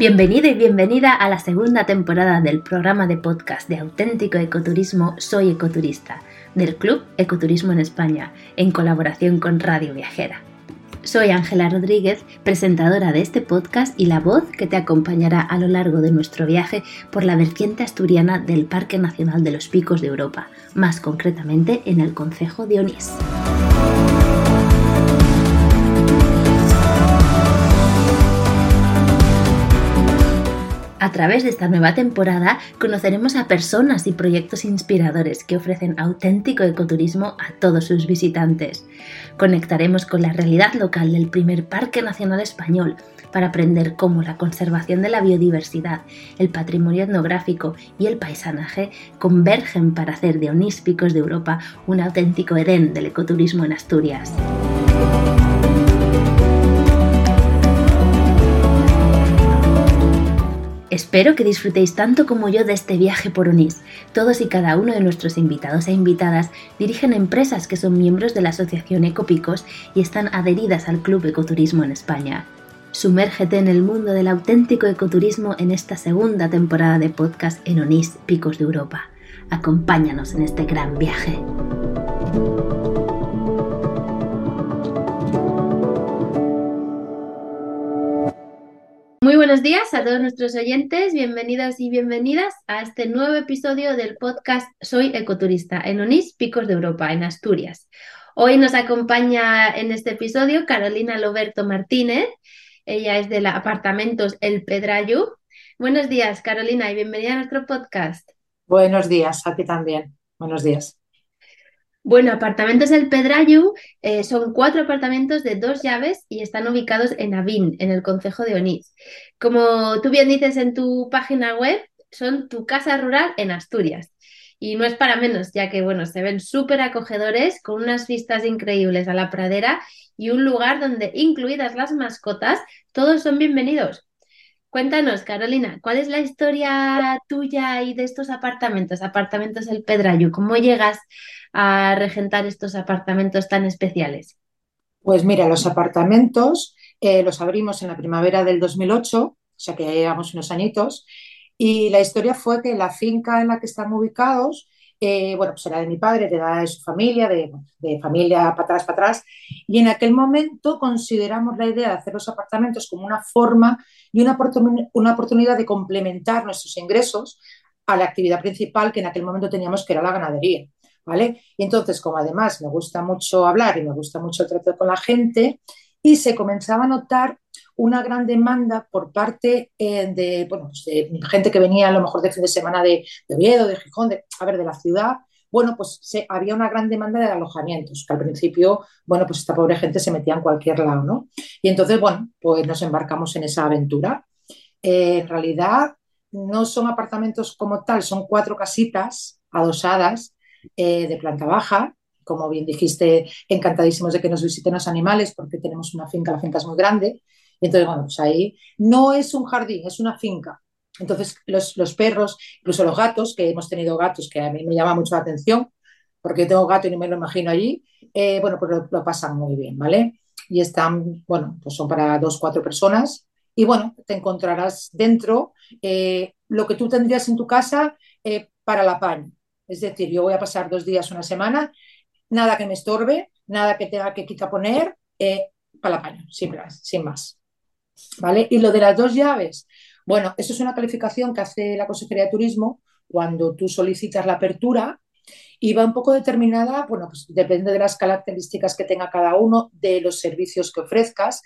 Bienvenido y bienvenida a la segunda temporada del programa de podcast de auténtico ecoturismo Soy Ecoturista, del Club Ecoturismo en España, en colaboración con Radio Viajera. Soy Ángela Rodríguez, presentadora de este podcast y la voz que te acompañará a lo largo de nuestro viaje por la vertiente asturiana del Parque Nacional de los Picos de Europa, más concretamente en el Concejo de Onís. Través de esta nueva temporada conoceremos a personas y proyectos inspiradores que ofrecen auténtico ecoturismo a todos sus visitantes. Conectaremos con la realidad local del primer Parque Nacional Español para aprender cómo la conservación de la biodiversidad, el patrimonio etnográfico y el paisanaje convergen para hacer de Oníspicos de Europa un auténtico Edén del ecoturismo en Asturias. Espero que disfrutéis tanto como yo de este viaje por Onís. Todos y cada uno de nuestros invitados e invitadas dirigen empresas que son miembros de la Asociación Ecopicos y están adheridas al Club Ecoturismo en España. Sumérgete en el mundo del auténtico ecoturismo en esta segunda temporada de podcast en Onís, Picos de Europa. Acompáñanos en este gran viaje. Muy buenos días a todos nuestros oyentes, bienvenidos y bienvenidas a este nuevo episodio del podcast Soy Ecoturista en Onís, Picos de Europa, en Asturias. Hoy nos acompaña en este episodio Carolina Loberto Martínez, ella es de la Apartamentos El Pedrayu. Buenos días, Carolina, y bienvenida a nuestro podcast. Buenos días, a ti también. Buenos días. Bueno, Apartamentos El Pedrayu eh, son cuatro apartamentos de dos llaves y están ubicados en Avín, en el concejo de Onís. Como tú bien dices en tu página web, son tu casa rural en Asturias. Y no es para menos, ya que bueno, se ven súper acogedores, con unas vistas increíbles a la pradera y un lugar donde, incluidas las mascotas, todos son bienvenidos. Cuéntanos, Carolina, ¿cuál es la historia tuya y de estos apartamentos, apartamentos El Pedrayu? ¿Cómo llegas a regentar estos apartamentos tan especiales? Pues mira, los apartamentos eh, los abrimos en la primavera del 2008, o sea que ya llevamos unos añitos, y la historia fue que la finca en la que están ubicados, eh, bueno, pues era de mi padre, de, de su familia, de, familia para atrás, para atrás, y en aquel momento consideramos la idea de hacer los apartamentos como una forma y una, una oportunidad de complementar nuestros ingresos a la actividad principal que en aquel momento teníamos, que era la ganadería. ¿vale? Y entonces, como además me gusta mucho hablar y me gusta mucho el trato con la gente, y se comenzaba a notar una gran demanda por parte eh, de, bueno, de gente que venía a lo mejor de fin de semana de, de Oviedo, de Gijón, de, a ver, de la ciudad, bueno, pues se, había una gran demanda de alojamientos, que al principio, bueno, pues esta pobre gente se metía en cualquier lado, ¿no? Y entonces, bueno, pues nos embarcamos en esa aventura. Eh, en realidad, no son apartamentos como tal, son cuatro casitas adosadas eh, de planta baja. Como bien dijiste, encantadísimos de que nos visiten los animales porque tenemos una finca, la finca es muy grande. Y entonces, bueno, pues ahí no es un jardín, es una finca. Entonces, los, los, perros, incluso los gatos, que hemos tenido gatos, que a mí me llama mucho la atención, porque tengo gato y no me lo imagino allí, eh, bueno, pues lo, pasan muy bien, ¿vale? Y están, bueno, pues son para dos, cuatro personas. Y bueno, te encontrarás dentro eh, lo que tú tendrías en tu casa para la paña. Es decir, yo voy a pasar dos días, una semana, nada que me estorbe, nada que tenga que quitar poner, eh, para la paño, sin más, sin más. ¿Vale? Y lo de las dos llaves, bueno, eso es una calificación que hace la Consejería de Turismo cuando tú solicitas la apertura y va un poco determinada, bueno, pues depende de las características que tenga cada uno, de los servicios que ofrezcas.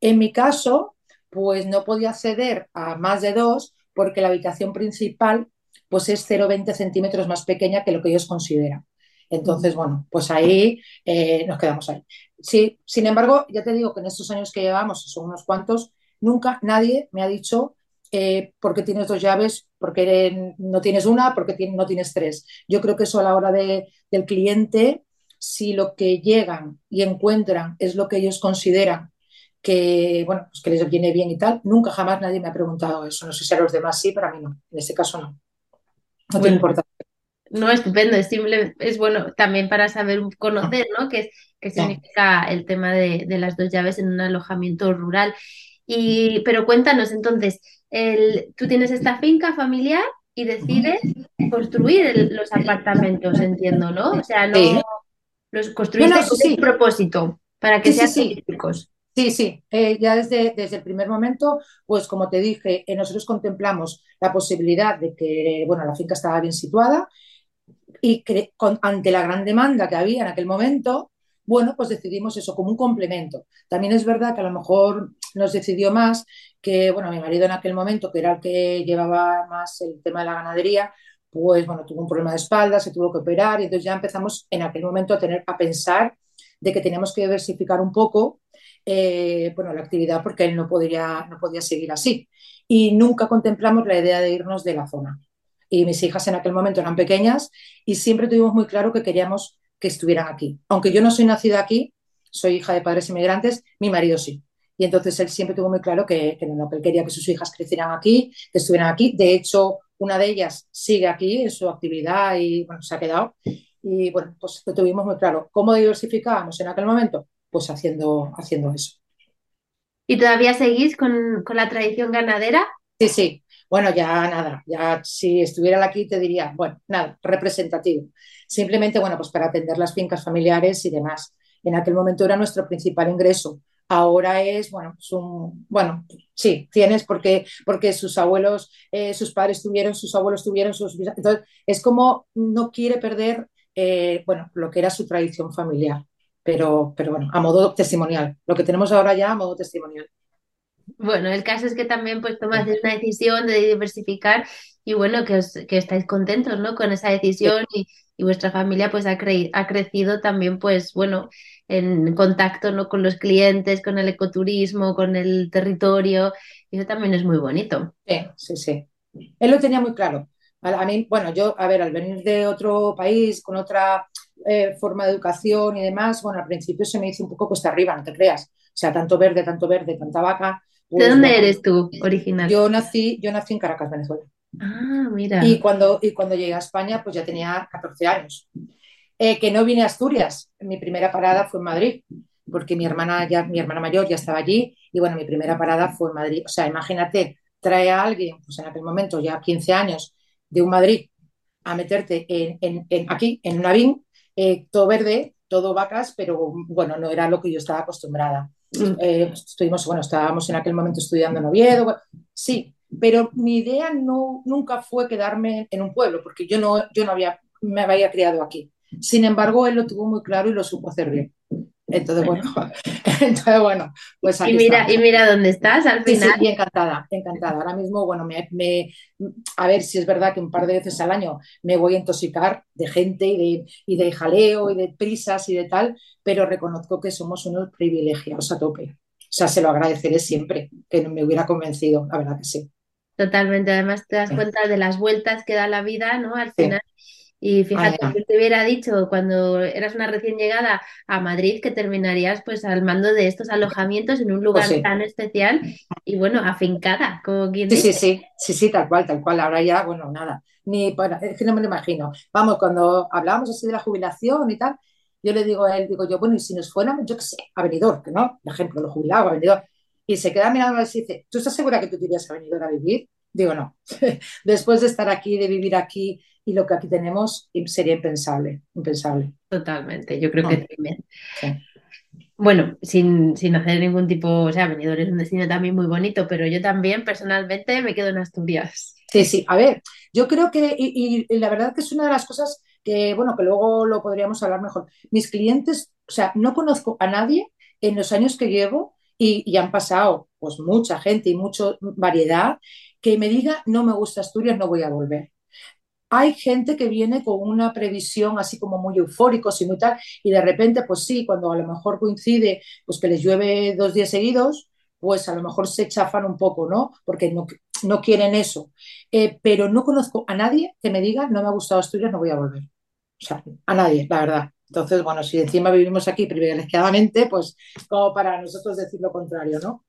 En mi caso, pues no podía acceder a más de dos porque la habitación principal pues es 0,20 centímetros más pequeña que lo que ellos consideran. Entonces, bueno, pues ahí eh, nos quedamos ahí. Sí, sin embargo, ya te digo que en estos años que llevamos, son unos cuantos, nunca nadie me ha dicho eh, por qué tienes dos llaves, por qué no tienes una, por qué no tienes tres. Yo creo que eso a la hora de, del cliente, si lo que llegan y encuentran es lo que ellos consideran que, bueno, pues que les viene bien y tal, nunca jamás nadie me ha preguntado eso. No sé si a los demás sí, pero a mí no. En este caso no. No tiene importancia. No, estupendo, es, simple, es bueno también para saber conocer, ¿no? ¿Qué, qué significa el tema de, de, las dos llaves en un alojamiento rural? Y, pero cuéntanos entonces, el, tú tienes esta finca familiar y decides construir los apartamentos, entiendo, ¿no? O sea, no los construiste con propósito para que sean turísticos. Sí, sí, eh, ya desde, desde el primer momento, pues como te dije, eh, nosotros contemplamos la posibilidad de que, bueno, la finca estaba bien situada y ante la gran demanda que había en aquel momento, bueno, pues decidimos eso como un complemento. También es verdad que a lo mejor nos decidió más que, bueno, mi marido en aquel momento, que era el que llevaba más el tema de la ganadería, pues bueno, tuvo un problema de espalda, se tuvo que operar y entonces ya empezamos en aquel momento a tener a pensar de que teníamos que diversificar un poco eh, bueno, la actividad porque él no podría, no podía seguir así. Y nunca contemplamos la idea de irnos de la zona. Y mis hijas en aquel momento eran pequeñas y siempre tuvimos muy claro que queríamos que estuvieran aquí. Aunque yo no soy nacida aquí, soy hija de padres inmigrantes, mi marido sí. Y entonces él siempre tuvo muy claro que, que, no, que él quería que sus hijas crecieran aquí, que estuvieran aquí. De hecho, una de ellas sigue aquí en su actividad y bueno, se ha quedado. Y bueno, pues lo tuvimos muy claro. ¿Cómo diversificábamos en aquel momento? Pues haciendo, haciendo eso. ¿Y todavía seguís con, con la tradición ganadera? Sí, sí. Bueno, ya nada, ya si estuviera aquí te diría, bueno, nada, representativo. Simplemente, bueno, pues para atender las fincas familiares y demás. En aquel momento era nuestro principal ingreso. Ahora es, bueno, pues bueno, sí, tienes porque, porque sus abuelos, eh, sus padres tuvieron, sus abuelos tuvieron, sus... Entonces, es como no quiere perder, eh, bueno, lo que era su tradición familiar. Pero, pero bueno, a modo testimonial. Lo que tenemos ahora ya a modo testimonial. Bueno, el caso es que también pues tomas una decisión de diversificar y bueno, que, os, que estáis contentos, ¿no? Con esa decisión y, y vuestra familia pues ha, cre ha crecido también pues bueno, en contacto, ¿no? Con los clientes, con el ecoturismo, con el territorio y eso también es muy bonito. Sí, sí, sí. Él lo tenía muy claro. A mí, bueno, yo, a ver, al venir de otro país, con otra eh, forma de educación y demás, bueno, al principio se me hizo un poco cuesta arriba, no te creas. O sea, tanto verde, tanto verde, tanta vaca, ¿De dónde eres tú, original? Yo nací, yo nací en Caracas, Venezuela. Ah, mira. Y cuando, y cuando llegué a España, pues ya tenía 14 años. Eh, que no vine a Asturias. Mi primera parada fue en Madrid, porque mi hermana, ya, mi hermana mayor ya estaba allí. Y bueno, mi primera parada fue en Madrid. O sea, imagínate, trae a alguien, pues en aquel momento, ya 15 años, de un Madrid a meterte en, en, aquí, en un avín, eh, todo verde, todo vacas, pero bueno, no era lo que yo estaba acostumbrada. Mm. Eh, estuvimos, bueno, estábamos en aquel momento estudiando en Oviedo, sí, pero mi idea no, nunca fue quedarme en un pueblo, porque yo no, yo no había, me había criado aquí. Sin embargo, él lo tuvo muy claro y lo supo hacer bien. Entonces, bueno, entonces, bueno pues y mira, y mira dónde estás al final. Sí, encantada, encantada. Ahora mismo, bueno, me, me, a ver si es verdad que un par de veces al año me voy a intoxicar de gente y de, y de jaleo y de prisas y de tal, pero reconozco que somos unos privilegiados a tope. O sea, se lo agradeceré siempre, que me hubiera convencido, la verdad que sí. Totalmente, además te das cuenta de las vueltas que da la vida, ¿no? Al final. Y fíjate, yo te hubiera dicho cuando eras una recién llegada a Madrid que terminarías pues al mando de estos alojamientos en un lugar pues tan especial y bueno, afincada, como quien sí, Sí, sí, sí, sí, tal cual, tal cual. Ahora ya, bueno, nada, ni para, es que no me lo imagino. Vamos, cuando hablábamos así de la jubilación y tal, yo le digo a él, digo yo, bueno, y si nos fuéramos, yo qué sé, a Benidorm, que no, por ejemplo, los jubilados, a Benidorm, y se queda mirando y dice, ¿tú estás segura que tú te irías a Benidorm a vivir? Digo, no. Después de estar aquí, de vivir aquí y lo que aquí tenemos, sería impensable, impensable. Totalmente, yo creo que también. Bueno, sin, sin, hacer ningún tipo, o sea, Benidorm es un destino también muy bonito, pero yo también personalmente me quedo en Asturias. Sí, sí, a ver, yo creo que, y, la verdad que es una de las cosas que, bueno, que luego lo podríamos hablar mejor. Mis clientes, o sea, no conozco a nadie en los años que llevo y, y han pasado pues mucha gente y mucha variedad que me diga no me gusta Asturias, no voy a volver. hay gente que viene con una previsión así como muy eufóricos y muy tal, y de repente, pues sí, cuando a lo mejor coincide, pues que les llueve dos días seguidos, pues a lo mejor se chafan un poco, ¿no? Porque no, no quieren eso. Eh, pero no conozco a nadie que me diga, no me ha gustado Asturias, no voy a volver. O sea, a nadie, la verdad. Entonces, bueno, si encima vivimos aquí privilegiadamente, pues como para nosotros decir lo contrario, ¿no?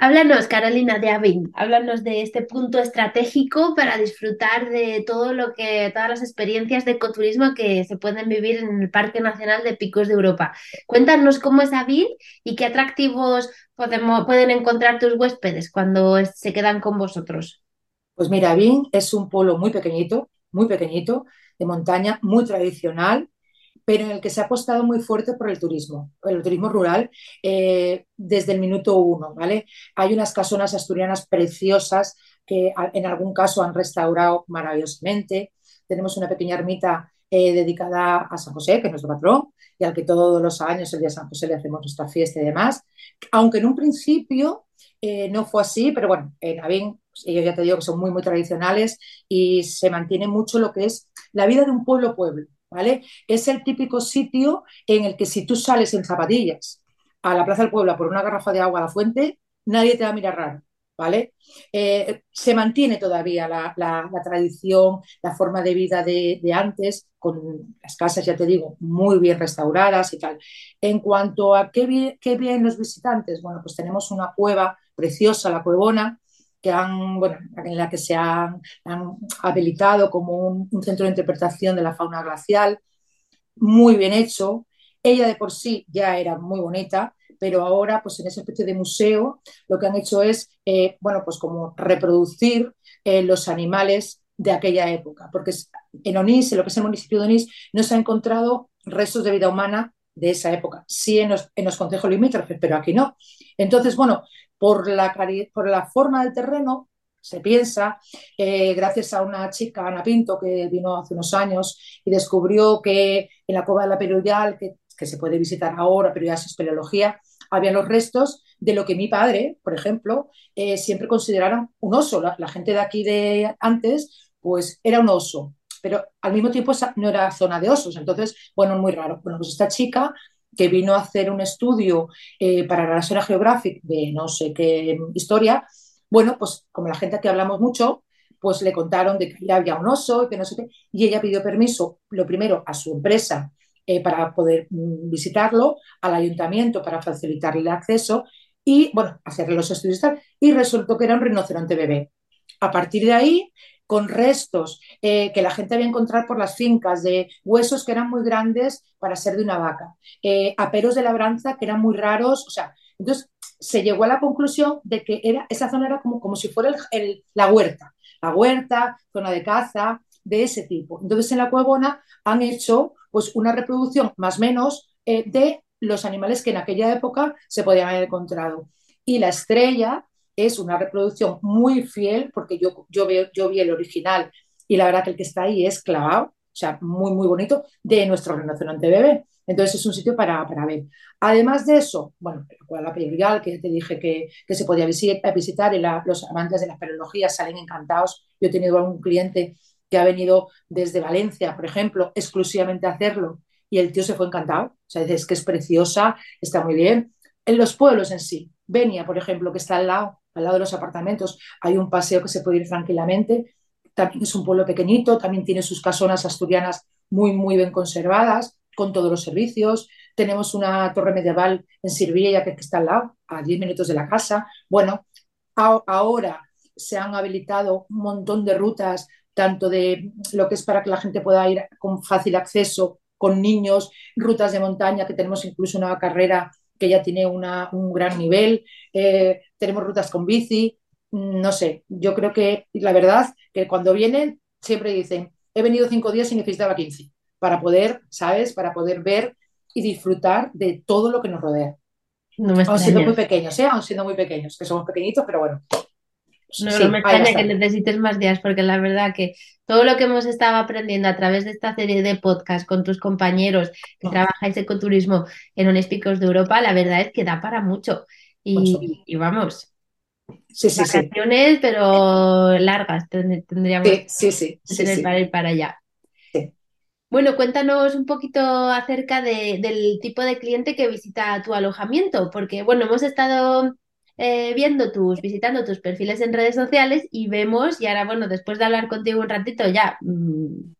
Háblanos, Carolina, de Avin. Háblanos de este punto estratégico para disfrutar de todo lo que, todas las experiencias de ecoturismo que se pueden vivir en el Parque Nacional de Picos de Europa. Cuéntanos cómo es Avin y qué atractivos podemos, pueden encontrar tus huéspedes cuando se quedan con vosotros. Pues mira, Avin es un pueblo muy pequeñito, muy pequeñito, de montaña, muy tradicional, pero en el que se ha apostado muy fuerte por el turismo, el turismo rural, eh, desde el minuto uno, ¿vale? Hay unas casonas asturianas preciosas que en algún caso han restaurado maravillosamente. Tenemos una pequeña ermita eh, dedicada a San José, que es nuestro patrón, y al que todos los años, el día de San José, le hacemos nuestra fiesta y demás. Aunque en un principio eh, no fue así, pero bueno, en Avín, ellos ya te digo que son muy, muy tradicionales y se mantiene mucho lo que es la vida de un pueblo-pueblo. ¿Vale? Es el típico sitio en el que si tú sales en zapatillas a la Plaza del Pueblo por una garrafa de agua a la fuente, nadie te va a mirar raro, ¿vale? Eh, se mantiene todavía la, tradición, la forma de vida de, antes, con las casas, ya te digo, muy bien restauradas y tal. En cuanto a qué bien, qué bien los visitantes, bueno, pues tenemos una cueva preciosa, la Cuevona, que han, bueno, en la que se han, habilitado como un, centro de interpretación de la fauna glacial, muy bien hecho. Ella de por sí ya era muy bonita, pero ahora, pues en esa especie de museo, lo que han hecho es, eh, bueno, pues como reproducir eh, los animales de aquella época, porque en Onís, en lo que es el municipio de Onís, no se ha encontrado restos de vida humana de esa época, sí en los, en los consejos limítrofes, pero aquí no. Entonces, bueno, por la, por la forma del terreno, se piensa, eh, gracias a una chica, Ana Pinto, que vino hace unos años y descubrió que en la Cova de la Peruyal, que, se puede visitar ahora, pero ya es espeleología, había los restos de lo que mi padre, por ejemplo, eh, siempre consideraron un oso. La, la, gente de aquí de antes, pues era un oso, pero al mismo tiempo no era zona de osos. Entonces, bueno, muy raro. Bueno, pues esta chica que vino a hacer un estudio eh, para la National Geographic de no sé qué historia, bueno, pues como la gente que hablamos mucho, pues le contaron de que había un oso y que no sé qué, y ella pidió permiso, lo primero, a su empresa eh, para poder mm, visitarlo, al ayuntamiento para facilitarle el acceso y, bueno, hacerle los estudios y tal, y resultó que era un rinoceronte bebé. A partir de ahí, con restos eh, que la gente había encontrado por las fincas, de huesos que eran muy grandes para ser de una vaca, eh, aperos de labranza que eran muy raros, o sea, entonces se llegó a la conclusión de que esa zona era como, como si fuera la huerta, la huerta, zona de caza, de ese tipo. Entonces en la Cuevona han hecho pues una reproducción más o menos eh, de los animales que en aquella época se podían haber encontrado. Y la estrella es una reproducción muy fiel, porque yo, yo, veo, yo vi el original y la verdad que el que está ahí es clavado, o sea, muy, muy bonito, de nuestro rinoceronte bebé. Entonces es un sitio para, para ver. Además de eso, bueno, la periodical que te dije que, que se podía visitar, los amantes de la espeleología salen encantados. Yo he tenido algún cliente que ha venido desde Valencia, por ejemplo, exclusivamente a hacerlo y el tío se fue encantado. O sea, es que es preciosa, está muy bien. En los pueblos en sí, Benia, por ejemplo, que está al lado, al lado de los apartamentos, hay un paseo que se puede ir tranquilamente. También es un pueblo pequeñito, también tiene sus casonas asturianas muy, muy bien conservadas, con todos los servicios. Tenemos una torre medieval en Sirvilla que está al lado, a 10 minutos de la casa. Bueno, ahora se han habilitado un montón de rutas, tanto de lo que es para que la gente pueda ir con fácil acceso con niños, rutas de montaña, que tenemos incluso una carrera que ya tiene un gran nivel, eh, tenemos rutas con bici, no sé, yo creo que la verdad que cuando vienen siempre dicen, he venido cinco días y necesitaba 15 para poder, ¿sabes? Para poder ver y disfrutar de todo lo que nos rodea. No me aún siendo muy pequeños, ¿eh? Aún siendo muy pequeños, que somos pequeñitos, pero bueno, no, me extraña que necesites más días, porque la verdad que todo lo que hemos estado aprendiendo a través de esta serie de podcast con tus compañeros que trabajáis ecoturismo en Picos de Europa, la verdad es que da para mucho. Y, vamos, Sí, sí, Vacaciones, pero largas tendríamos sí, sí, que tener para ir para allá. Bueno, cuéntanos un poquito acerca del tipo de cliente que visita tu alojamiento, porque bueno, hemos estado eh, viendo tus, visitando tus perfiles en redes sociales y vemos, y ahora bueno, después de hablar contigo un ratito ya mm,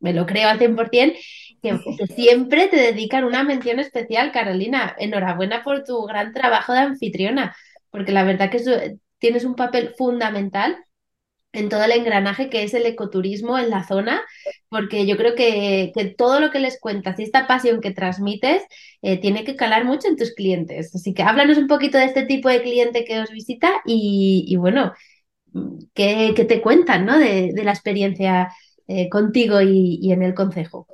me lo creo al 100%, que, que siempre te dedican una mención especial, Carolina. Enhorabuena por tu gran trabajo de anfitriona, porque la verdad que tienes un papel fundamental en todo el engranaje que es el ecoturismo en la zona, porque yo creo que, todo lo que les cuentas y esta pasión que transmites eh, tiene que calar mucho en tus clientes. Así que háblanos un poquito de este tipo de cliente que os visita y, bueno, ¿qué, te cuentan ¿no? de, la experiencia eh, contigo y, en el consejo?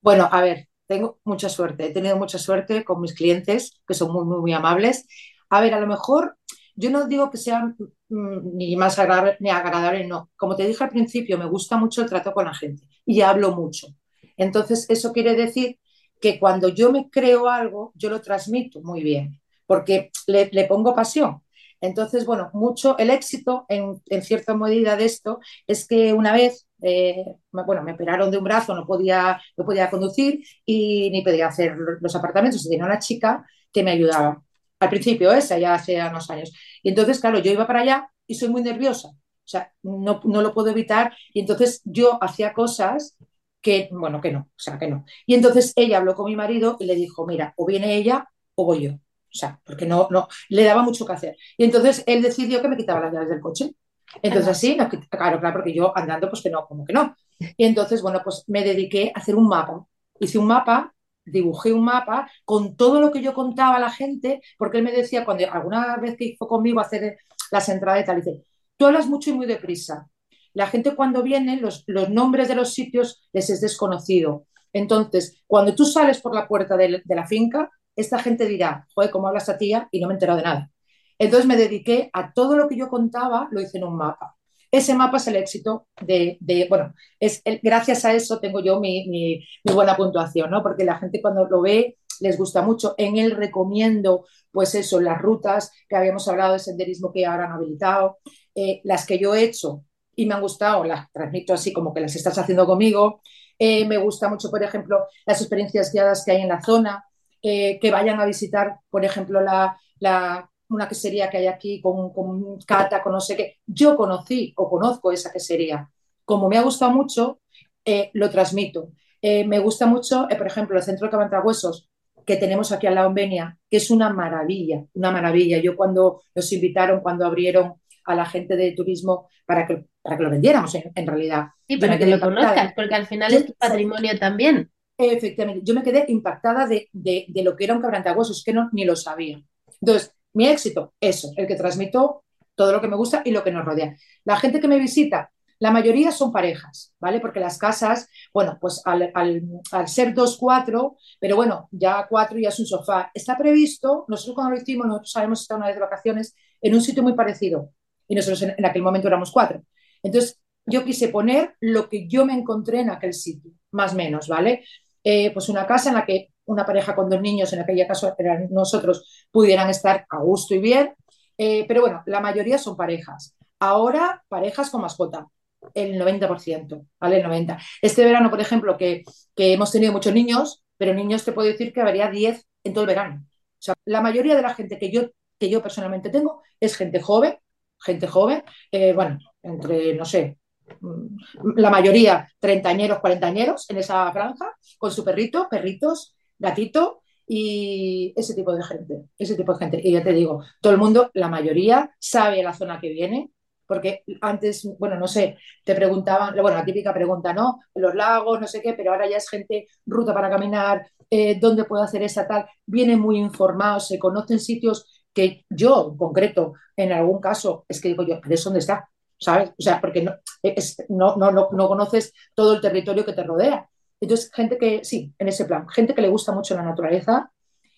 Bueno, a ver, tengo mucha suerte, he tenido mucha suerte con mis clientes, que son muy, muy, muy amables. A ver, a lo mejor yo no digo que sean mm, ni más agradable ni agradable, no. Como te dije al principio, me gusta mucho el trato con la gente y hablo mucho. Entonces, eso quiere decir que cuando yo me creo algo, yo lo transmito muy bien, porque le, pongo pasión. Entonces, bueno, mucho el éxito en, cierta medida de esto es que una vez, eh, bueno, me operaron de un brazo, no podía, no podía conducir y ni podía hacer los apartamentos. Tenía una chica que me ayudaba al principio, esa ya hace unos años. Y entonces, claro, yo iba para allá y soy muy nerviosa, o sea, no, no lo puedo evitar. Y entonces yo hacía cosas que, bueno, que no, o sea, que no. Y entonces ella habló con mi marido y le dijo, mira, o viene ella o voy yo. O sea, porque no, no, le daba mucho que hacer. Y entonces él decidió que me quitaba las llaves del coche. Entonces así, claro, claro, porque yo andando, pues que no, como que no. Y entonces, bueno, pues me dediqué a hacer un mapa. Hice un mapa dibujé un mapa con todo lo que yo contaba a la gente, porque él me decía, cuando alguna vez que hizo conmigo hacer las entradas y tal, dice, tú hablas mucho y muy deprisa. La gente cuando viene, los, los nombres de los sitios les es desconocido. Entonces, cuando tú sales por la puerta de, de la finca, esta gente dirá, joder, ¿cómo hablas a tía? Y no me he enterado de nada. Entonces me dediqué a todo lo que yo contaba, lo hice en un mapa. Ese mapa es el éxito de, bueno, es gracias a eso tengo yo mi, buena puntuación, ¿no? Porque la gente cuando lo ve les gusta mucho. En él recomiendo, pues eso, las rutas que habíamos hablado de senderismo que ahora han habilitado, eh, las que yo he hecho y me han gustado, las transmito así como que las estás haciendo conmigo. Eh, me gusta mucho, por ejemplo, las experiencias guiadas que hay en la zona, eh, que vayan a visitar, por ejemplo, la, la una quesería que hay aquí con, con cata, con no sé qué. Yo conocí o conozco esa quesería. Como me ha gustado mucho, eh, lo transmito. Eh, me gusta mucho, eh, por ejemplo, el centro de Cabantahuesos que tenemos aquí al lado en Benia, que es una maravilla, una maravilla. Yo cuando nos invitaron, cuando abrieron a la gente de turismo para que, para que lo vendiéramos en, realidad. Sí, para que lo conozcas, porque al final es tu patrimonio también. Efectivamente, yo me quedé impactada de, de, de lo que era un quebrantahuesos, que no, ni lo sabía. Entonces, mi éxito, eso, el que transmito todo lo que me gusta y lo que nos rodea. La gente que me visita, la mayoría son parejas, ¿vale? Porque las casas, bueno, pues al, ser dos, cuatro, pero bueno, ya cuatro ya es un sofá. Está previsto, nosotros cuando lo hicimos, nosotros habíamos estado una vez de vacaciones en un sitio muy parecido y nosotros en, aquel momento éramos cuatro. Entonces, yo quise poner lo que yo me encontré en aquel sitio, más o menos, ¿vale? Eh, pues una casa en la que una pareja con dos niños, en aquella caso eran nosotros, pudieran estar a gusto y bien. Eh, pero bueno, la mayoría son parejas. Ahora, parejas con mascota, el 90%, ¿vale? El 90%. Este verano, por ejemplo, que, hemos tenido muchos niños, pero niños te puedo decir que habría 10 en todo el verano. O sea, la mayoría de la gente que yo, que yo personalmente tengo es gente joven, gente joven, eh, bueno, entre, no sé, mm, la mayoría treintañeros, cuarentañeros en esa franja, con su perrito, perritos, gatito y ese tipo de gente, ese tipo de gente. Y ya te digo, todo el mundo, la mayoría, sabe la zona que viene, porque antes, bueno, no sé, te preguntaban, bueno, la típica pregunta, ¿no? Los lagos, no sé qué, pero ahora ya es gente, ruta para caminar, eh, dónde puedo hacer esa tal, vienen muy informados, se conocen sitios que yo, en concreto, en algún caso, es que digo yo, ¿pero eso dónde está? ¿Sabes? O sea, porque es, no, no, no, no conoces todo el territorio que te rodea. Entonces, gente que, sí, en ese plan, gente que le gusta mucho la naturaleza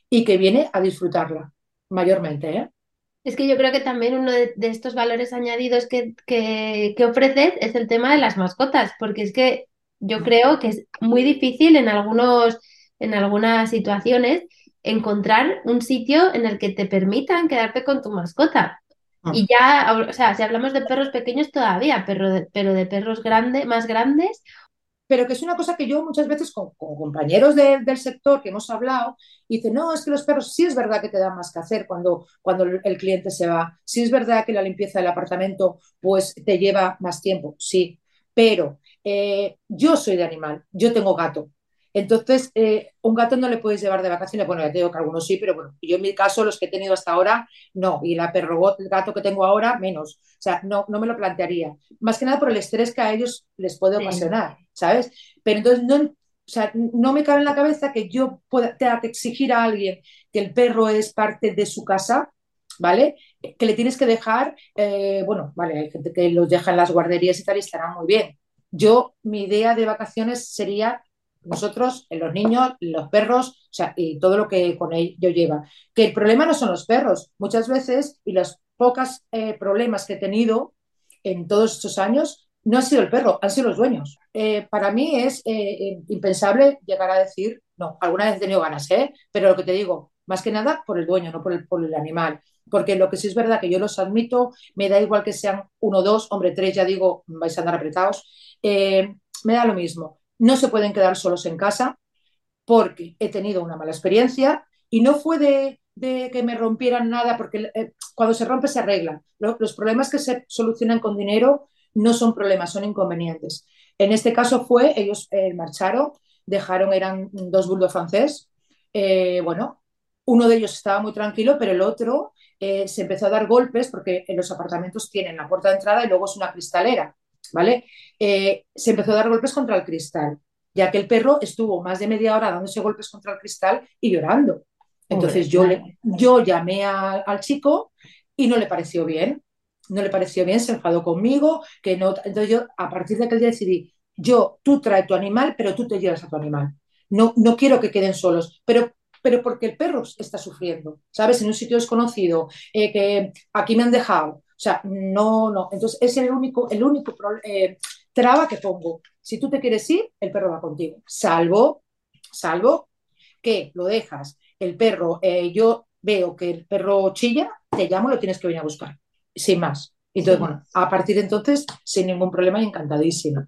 y que viene a disfrutarla, mayormente. ¿eh? Es que yo creo que también uno de, estos valores añadidos que, que, ofreces es el tema de las mascotas, porque es que yo creo que es muy difícil en algunos, en algunas situaciones encontrar un sitio en el que te permitan quedarte con tu mascota. Ah. Y ya, o sea, si hablamos de perros pequeños todavía, pero de, pero de perros grandes, más grandes. Pero que es una cosa que yo muchas veces con, compañeros del sector que hemos hablado, dicen, no, es que los perros sí es verdad que te dan más que hacer cuando, cuando el cliente se va. Sí es verdad que la limpieza del apartamento pues te lleva más tiempo, sí. Pero eh, yo soy de animal, yo tengo gato. Entonces, eh, un gato no le puedes llevar de vacaciones. Bueno, ya te digo que algunos sí, pero bueno, yo en mi caso, los que he tenido hasta ahora, no. Y la perro el gato que tengo ahora, menos. O sea, no, no me lo plantearía. Más que nada por el estrés que a ellos les puede ocasionar, ¿sabes? Pero entonces, no, o sea, no me cabe en la cabeza que yo pueda, tenga que exigir a alguien que el perro es parte de su casa, ¿vale? Que le tienes que dejar, eh, bueno, vale, hay gente que los deja en las guarderías y tal y estará muy bien. Yo, mi idea de vacaciones sería nosotros, los niños, los perros, o sea, y todo lo que con ello lleva. Que el problema no son los perros. Muchas veces, y los pocos eh, problemas que he tenido en todos estos años, no ha sido el perro, han sido los dueños. Eh, para mí es eh, impensable llegar a decir, no, alguna vez he tenido ganas, ¿eh? pero lo que te digo, más que nada por el dueño, no por el, por el animal. Porque lo que sí es verdad que yo los admito, me da igual que sean uno, dos, hombre, tres, ya digo, vais a andar apretados, me da lo mismo no se pueden quedar solos en casa porque he tenido una mala experiencia y no fue de, que me rompieran nada, porque eh, cuando se rompe se arregla. Los, problemas que se solucionan con dinero no son problemas, son inconvenientes. En este caso fue, ellos eh, marcharon, dejaron, eran dos bulldog francés. Eh, bueno, uno de ellos estaba muy tranquilo, pero el otro se empezó a dar golpes porque en los apartamentos tienen la puerta de entrada y luego es una cristalera. ¿Vale? Eh, se empezó a dar golpes contra el cristal, ya que el perro estuvo más de media hora dándose golpes contra el cristal y llorando. Entonces yo, yo llamé al chico y no le pareció bien, no le pareció bien, se enfadó conmigo, que no, entonces yo a partir de aquel día decidí, yo, tú trae tu animal, pero tú te llevas a tu animal. No, no quiero que queden solos, pero pero porque el perro está sufriendo, ¿sabes? En un sitio desconocido, eh, que aquí me han dejado, sea, no, no. Entonces, es el único, el único eh, traba que pongo. Si tú te quieres ir, el perro va contigo. Salvo, salvo que lo dejas, el perro, eh, yo veo que el perro chilla, te llamo, lo tienes que venir a buscar. Sin más. Entonces, bueno, a partir de entonces, sin ningún problema y encantadísima.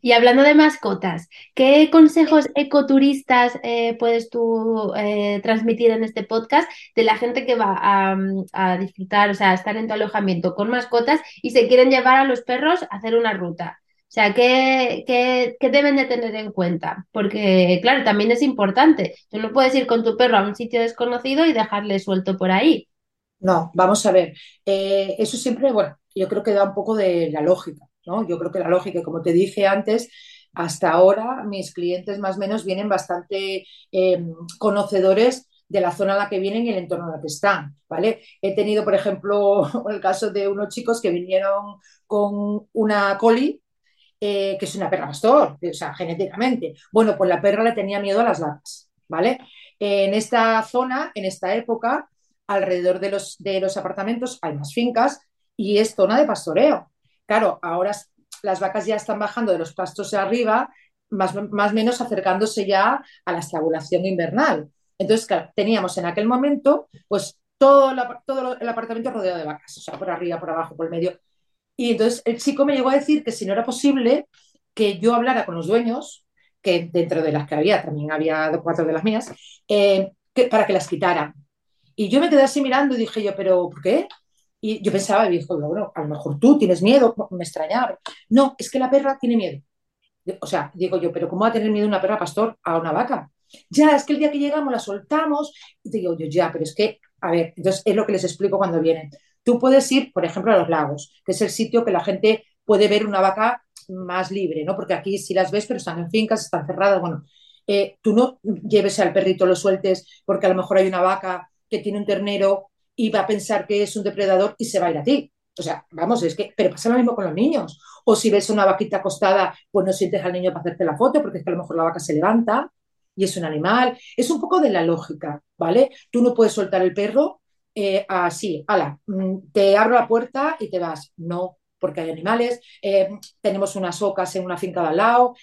Y hablando de mascotas, ¿qué consejos ecoturistas eh, puedes tú eh, transmitir en este podcast de la gente que va a, disfrutar, o sea, a estar en tu alojamiento con mascotas y se quieren llevar a los perros a hacer una ruta? O sea, ¿qué, qué, qué deben de tener en cuenta? Porque, claro, también es importante. Tú no puedes ir con tu perro a un sitio desconocido y dejarle suelto por ahí. No, vamos a ver. Eh, eso siempre, bueno, yo creo que da un poco de la lógica. Yo creo que la lógica, como te dije antes, hasta ahora mis clientes más o menos vienen bastante em, conocedores de la zona a la que vienen y el entorno en el que están, ¿vale? He tenido, por ejemplo, el caso de unos chicos que vinieron con una coli, eh, que es una perra pastor, o sea, genéticamente. Bueno, pues la perra le tenía miedo a las vacas, ¿vale? En esta zona, en esta época, alrededor de los, de los apartamentos hay más fincas y es zona de pastoreo. Claro, ahora las vacas ya están bajando de los pastos arriba, más o menos acercándose ya a la estabulación invernal. Entonces, teníamos en aquel momento, pues todo, todo el apartamento rodeado de vacas, o sea, por arriba, por abajo, por el medio. Y entonces el chico me llegó a decir que si no era posible que yo hablara con los dueños, que dentro de las que había, también había cuatro de las mías, eh, para que las quitaran. Y yo me quedé así mirando y dije yo, pero ¿por qué? Y yo pensaba, y dijo, bueno, a lo mejor tú tienes miedo, me extrañaba. No, es que la perra tiene miedo. O sea, digo yo, pero ¿cómo va a tener miedo una perra pastor a una vaca? Ya, es que el día que llegamos la soltamos y te digo yo, ya, pero es que, a ver, entonces es lo que les explico cuando vienen. Tú puedes ir, por ejemplo, a los lagos, que es el sitio que la gente puede ver una vaca más libre, ¿no? Porque aquí sí las ves, pero están en fincas, están cerradas, bueno. Eh, tú no lleves al perrito, lo sueltes, porque a lo mejor hay una vaca que tiene un ternero y va a pensar que es un depredador y se va a ir a ti. O sea, vamos, es que, pero pasa lo mismo con los niños. O si ves una vaquita acostada, pues no sientes al niño para hacerte la foto, porque es que a lo mejor la vaca se levanta y es un animal. Es un poco de la lógica, ¿vale? Tú no puedes soltar el perro eh, así, ala, mm, te abro la puerta y te vas. No, porque hay animales. Eh, tenemos unas ocas en una finca de al lado,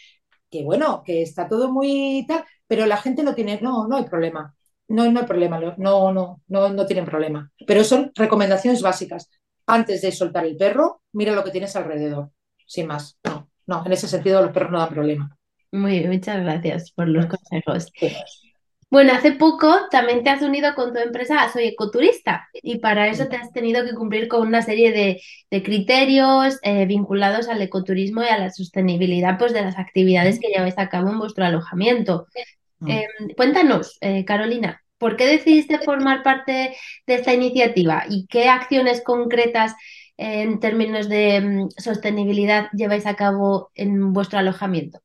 que bueno, que está todo muy tal, pero la gente no tiene, no, no hay problema. No, no hay problema, no, no, no, no tienen problema. Pero son recomendaciones básicas. antes de soltar el perro, mira lo que tienes alrededor, sin más. No, no, en ese sentido los perros no dan problema. Muy muchas gracias por los consejos. Bueno, hace poco también te has unido con tu empresa Soy Ecoturista y para eso te has tenido que cumplir con una serie de, criterios eh, vinculados al ecoturismo y a la sostenibilidad pues, de las actividades que lleváis a cabo en vuestro alojamiento. Mm. Em, cuéntanos, eh, Carolina, ¿por qué decidiste formar parte de esta iniciativa y qué acciones concretas en términos de mm, sostenibilidad lleváis a cabo en vuestro alojamiento?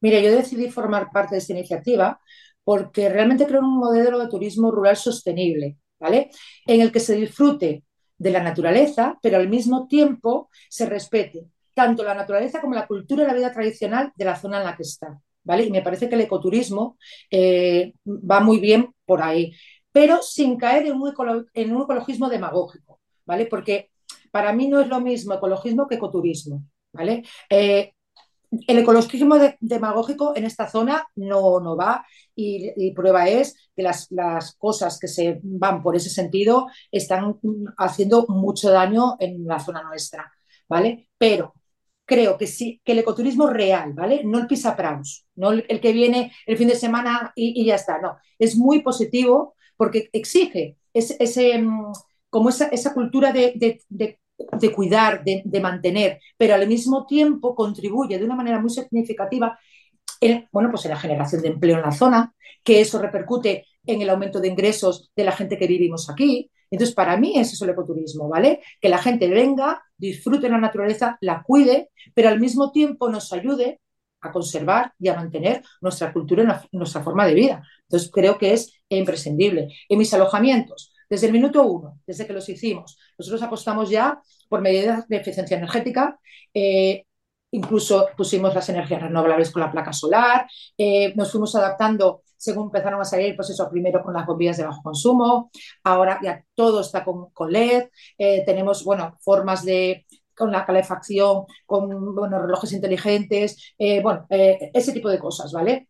Mira, yo decidí formar parte de esta iniciativa porque realmente creo en un modelo de turismo rural sostenible, ¿vale? En el que se disfrute de la naturaleza, pero al mismo tiempo se respete tanto la naturaleza como la cultura y la vida tradicional de la zona en la que está, ¿vale? Y me parece que el ecoturismo eh, va muy bien por ahí, pero sin caer en un, ecologismo demagógico, ¿vale? Porque para mí no es lo mismo ecologismo que ecoturismo, ¿vale? Eh, el ecologismo demagógico en esta zona no, no va y, prueba es que las, cosas que se van por ese sentido están haciendo mucho daño en la zona nuestra, ¿vale? Pero creo que sí, que el ecoturismo real, ¿vale? No el pisapraus, no el, que viene el fin de semana y, ya está, no. Es muy positivo porque exige ese, mm, como esa, cultura de de cuidar, de, mantener, pero al mismo tiempo contribuye de una manera muy significativa en, bueno, pues en la generación de empleo en la zona, que eso repercute en el aumento de ingresos de la gente que vivimos aquí. Entonces, para mí es el ecoturismo, ¿vale? Que la gente venga, disfrute la naturaleza, la cuide, pero al mismo tiempo nos ayude a conservar y a mantener nuestra cultura y nuestra forma de vida. Entonces, creo que es imprescindible. En mis alojamientos, desde el minuto uno, desde que los hicimos, nosotros apostamos ya por medidas de eficiencia energética. Eh, incluso pusimos las energías renovables con la placa solar, eh, nos fuimos adaptando según empezaron a salir, pues eso, primero con las bombillas de bajo consumo, ahora ya todo está con, LED, eh, tenemos, bueno, formas de con la calefacción, con bueno, relojes inteligentes, bueno, ese tipo de cosas, ¿vale?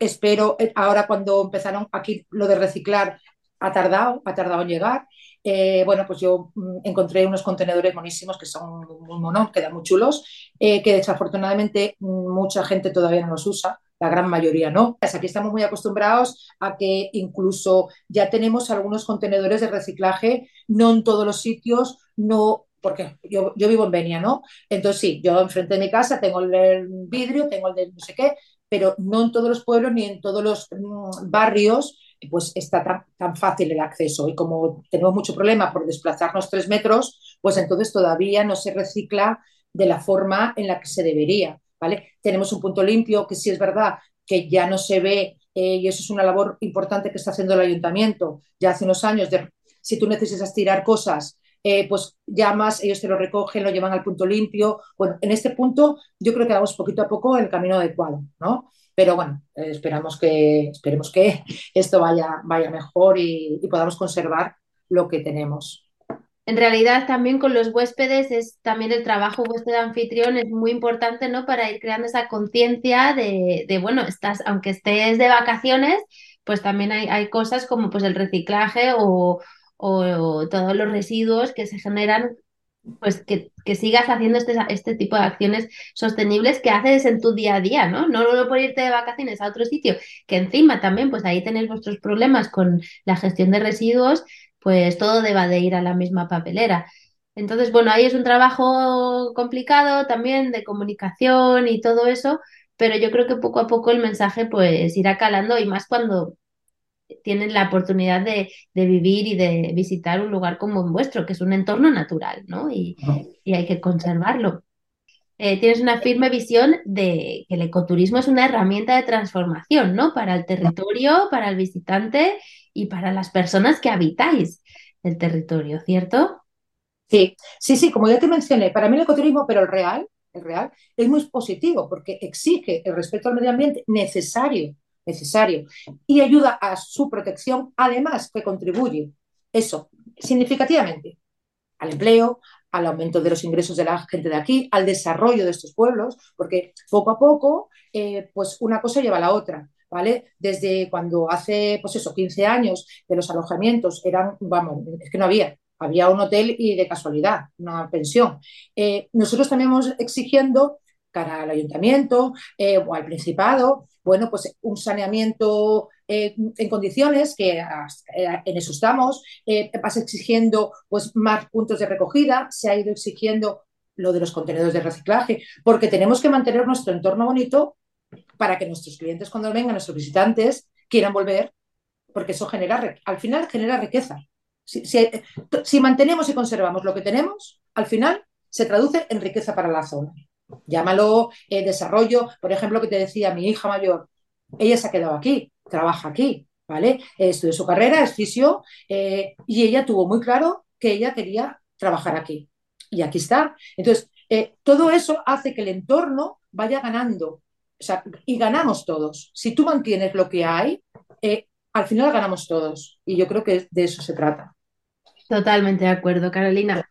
Espero, ahora cuando empezaron aquí lo de reciclar, ha tardado, ha tardado en llegar. Eh, bueno, pues yo mm, encontré unos contenedores monísimos que son muy monos, quedan muy chulos, eh, que desafortunadamente mm, mucha gente todavía no los usa, la gran mayoría no. Aquí estamos muy acostumbrados a que incluso ya tenemos algunos contenedores de reciclaje, no en todos los sitios, no porque yo, yo vivo en Benia, ¿no? Entonces sí, yo enfrente de mi casa tengo el vidrio, tengo el de no sé qué, pero no en todos los pueblos ni en todos los mm, barrios pues está tan, fácil el acceso. Y como tenemos mucho problema por desplazarnos tres metros, pues entonces todavía no se recicla de la forma en la que se debería. ¿Vale? Tenemos un punto limpio que sí es verdad que ya no se ve, eh, y eso es una labor importante que está haciendo el ayuntamiento ya hace unos años, si tú necesitas tirar cosas, eh, pues llamas, ellos te lo recogen, lo llevan al punto limpio. Bueno, en este punto yo creo que vamos poquito a poco el camino adecuado, ¿no? Pero bueno, eh, esperamos que, esperemos que esto vaya, vaya mejor y, podamos conservar lo que tenemos. En realidad también con los huéspedes es también el trabajo de anfitrión es muy importante, ¿no? Para ir creando esa conciencia de, de, bueno, estás, aunque estés de vacaciones, pues también hay, hay cosas como pues el reciclaje o, o, todos los residuos que se generan pues que, sigas haciendo este, este, tipo de acciones sostenibles que haces en tu día a día, ¿no? No, no por irte de vacaciones a otro sitio, que encima también, pues ahí tenéis vuestros problemas con la gestión de residuos, pues todo deba de ir a la misma papelera. Entonces, bueno, ahí es un trabajo complicado también de comunicación y todo eso, pero yo creo que poco a poco el mensaje pues irá calando y más cuando tienen la oportunidad de, vivir y de visitar un lugar como el vuestro, que es un entorno natural, ¿no? Y, hay que conservarlo. Eh, tienes una firme visión de que el ecoturismo es una herramienta de transformación, ¿no? Para el territorio, para el visitante y para las personas que habitáis el territorio, ¿cierto? Sí, sí, sí, como ya te mencioné, para mí el ecoturismo, pero el real, el real, es muy positivo porque exige el respeto al medio ambiente necesario necesario y ayuda a su protección, además que contribuye eso significativamente al empleo, al aumento de los ingresos de la gente de aquí, al desarrollo de estos pueblos, porque poco a poco, eh, pues una cosa lleva a la otra. ¿Vale? Desde cuando hace, pues eso, 15 años de los alojamientos eran, vamos, es que no había, había un hotel y de casualidad, una pensión. Eh, nosotros también hemos exigiendo cara al ayuntamiento eh, o al principado, bueno, pues un saneamiento eh, en condiciones, que en eso estamos, vas exigiendo pues más puntos de recogida, se ha ido exigiendo lo de los contenedores de reciclaje, porque tenemos que mantener nuestro entorno bonito para que nuestros clientes cuando vengan, nuestros visitantes, quieran volver, porque eso genera, al final genera riqueza. Si, mantenemos y conservamos lo que tenemos, al final se traduce en riqueza para la zona. Llámalo eh, desarrollo, por ejemplo, que te decía mi hija mayor, ella se ha quedado aquí, trabaja aquí, ¿vale? estudió su carrera, es fisio, eh, y ella tuvo muy claro que ella quería trabajar aquí. Y aquí está. Entonces, eh, todo eso hace que el entorno vaya ganando. y ganamos todos. Si tú mantienes lo que hay, al final ganamos todos. Y yo creo que de eso se trata. Totalmente de acuerdo, Carolina.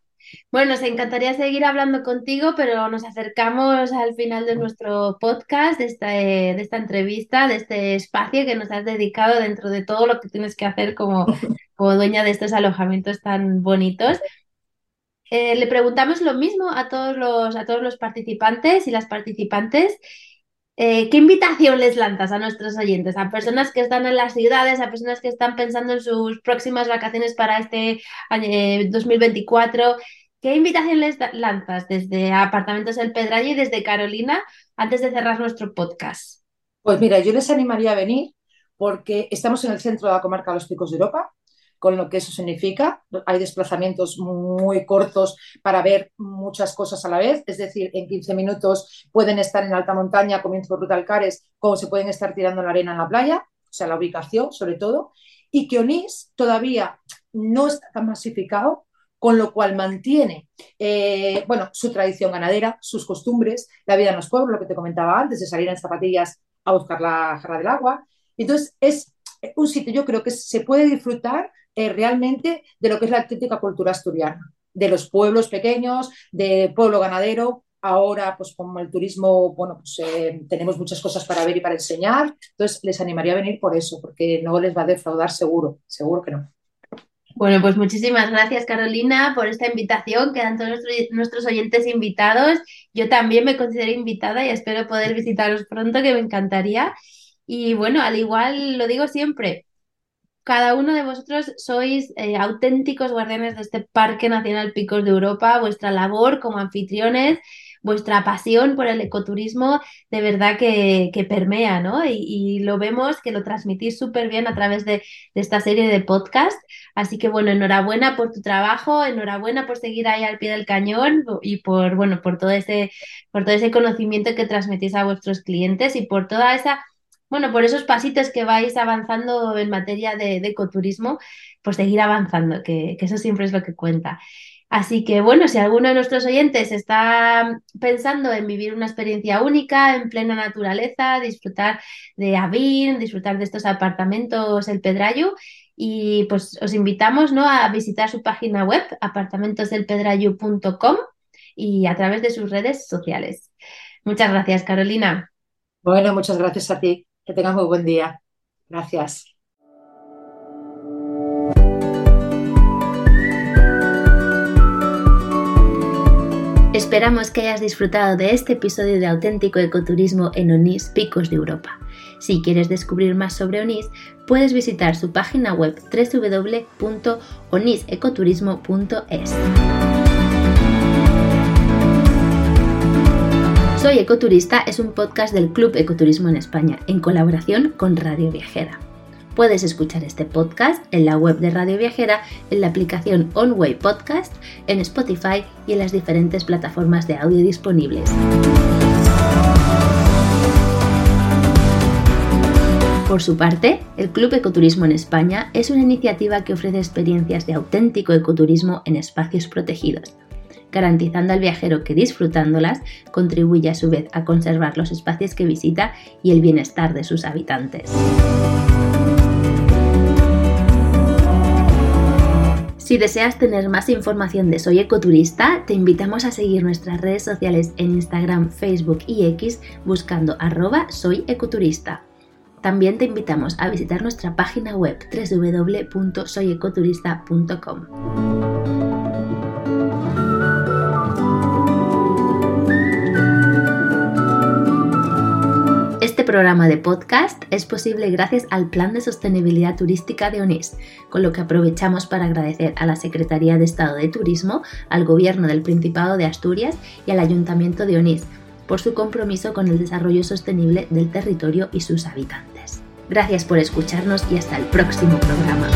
Bueno, nos encantaría seguir hablando contigo, pero nos acercamos al final de nuestro podcast, de esta, de esta entrevista, de este espacio que nos has dedicado dentro de todo lo que tienes que hacer como, como dueña de estos alojamientos tan bonitos. Eh, le preguntamos lo mismo a todos los, a todos los participantes y las participantes eh, ¿qué invitación les lanzas a nuestros oyentes? A personas que están en las ciudades, a personas que están pensando en sus próximas vacaciones para este año 2024. ¿Qué invitación les lanzas desde Apartamentos El Pedrallo y desde Carolina antes de cerrar nuestro podcast? Pues mira, yo les animaría a venir porque estamos en el centro de la comarca de los Picos de Europa con lo que eso significa. Hay desplazamientos muy cortos para ver muchas cosas a la vez, es decir, en 15 minutos pueden estar en alta montaña comiendo por ruta Alcares, como se pueden estar tirando la arena en la playa, o sea, la ubicación sobre todo, y que Onís todavía no está tan masificado, con lo cual mantiene eh, bueno, su tradición ganadera, sus costumbres, la vida en los pueblos, lo que te comentaba antes, de salir en zapatillas a buscar la jarra del agua. Entonces, es un sitio, yo creo que se puede disfrutar eh, realmente de lo que es la auténtica cultura asturiana, de los pueblos pequeños, de pueblo ganadero. Ahora, pues como el turismo, bueno, pues eh, tenemos muchas cosas para ver y para enseñar. Entonces, les animaría a venir por eso, porque no les va a defraudar seguro, seguro que no. Bueno, pues muchísimas gracias Carolina por esta invitación. Quedan todos nuestros oyentes invitados. Yo también me considero invitada y espero poder visitaros pronto, que me encantaría. Y bueno, al igual lo digo siempre, cada uno de vosotros sois eh, auténticos guardianes de este Parque Nacional Picos de Europa, vuestra labor como anfitriones, vuestra pasión por el ecoturismo, de verdad que, permea, ¿no? Y, lo vemos que lo transmitís súper bien a través de, esta serie de podcast. Así que bueno, enhorabuena por tu trabajo, enhorabuena por seguir ahí al pie del cañón y por, bueno, por todo ese, por todo ese conocimiento que transmitís a vuestros clientes y por toda esa bueno, por esos pasitos que vais avanzando en materia de, ecoturismo, pues seguir avanzando, que, eso siempre es lo que cuenta. Así que bueno, si alguno de nuestros oyentes está pensando en vivir una experiencia única en plena naturaleza, disfrutar de Avin, disfrutar de estos apartamentos El Pedrayo, y pues os invitamos ¿no? a visitar su página web, apartamentosdelpedrayo.com y a través de sus redes sociales. Muchas gracias, Carolina. Bueno, muchas gracias a ti. Que tengas muy buen día. Gracias. Esperamos que hayas disfrutado de este episodio de auténtico ecoturismo en Onís Picos de Europa. Si quieres descubrir más sobre Onís, puedes visitar su página web www.onisecoturismo.es. Soy Ecoturista es un podcast del Club Ecoturismo en España, en colaboración con Radio Viajera. Puedes escuchar este podcast en la web de Radio Viajera, en la aplicación OnWay Podcast, en Spotify y en las diferentes plataformas de audio disponibles. Por su parte, el Club Ecoturismo en España es una iniciativa que ofrece experiencias de auténtico ecoturismo en espacios protegidos garantizando al viajero que disfrutándolas contribuye a su vez a conservar los espacios que visita y el bienestar de sus habitantes. Si deseas tener más información de Soy Ecoturista, te invitamos a seguir nuestras redes sociales en Instagram, Facebook y X buscando arroba Soy Ecoturista. También te invitamos a visitar nuestra página web www.soyecoturista.com. programa de podcast es posible gracias al Plan de Sostenibilidad Turística de ONIS, con lo que aprovechamos para agradecer a la Secretaría de Estado de Turismo, al Gobierno del Principado de Asturias y al Ayuntamiento de ONIS por su compromiso con el desarrollo sostenible del territorio y sus habitantes. Gracias por escucharnos y hasta el próximo programa.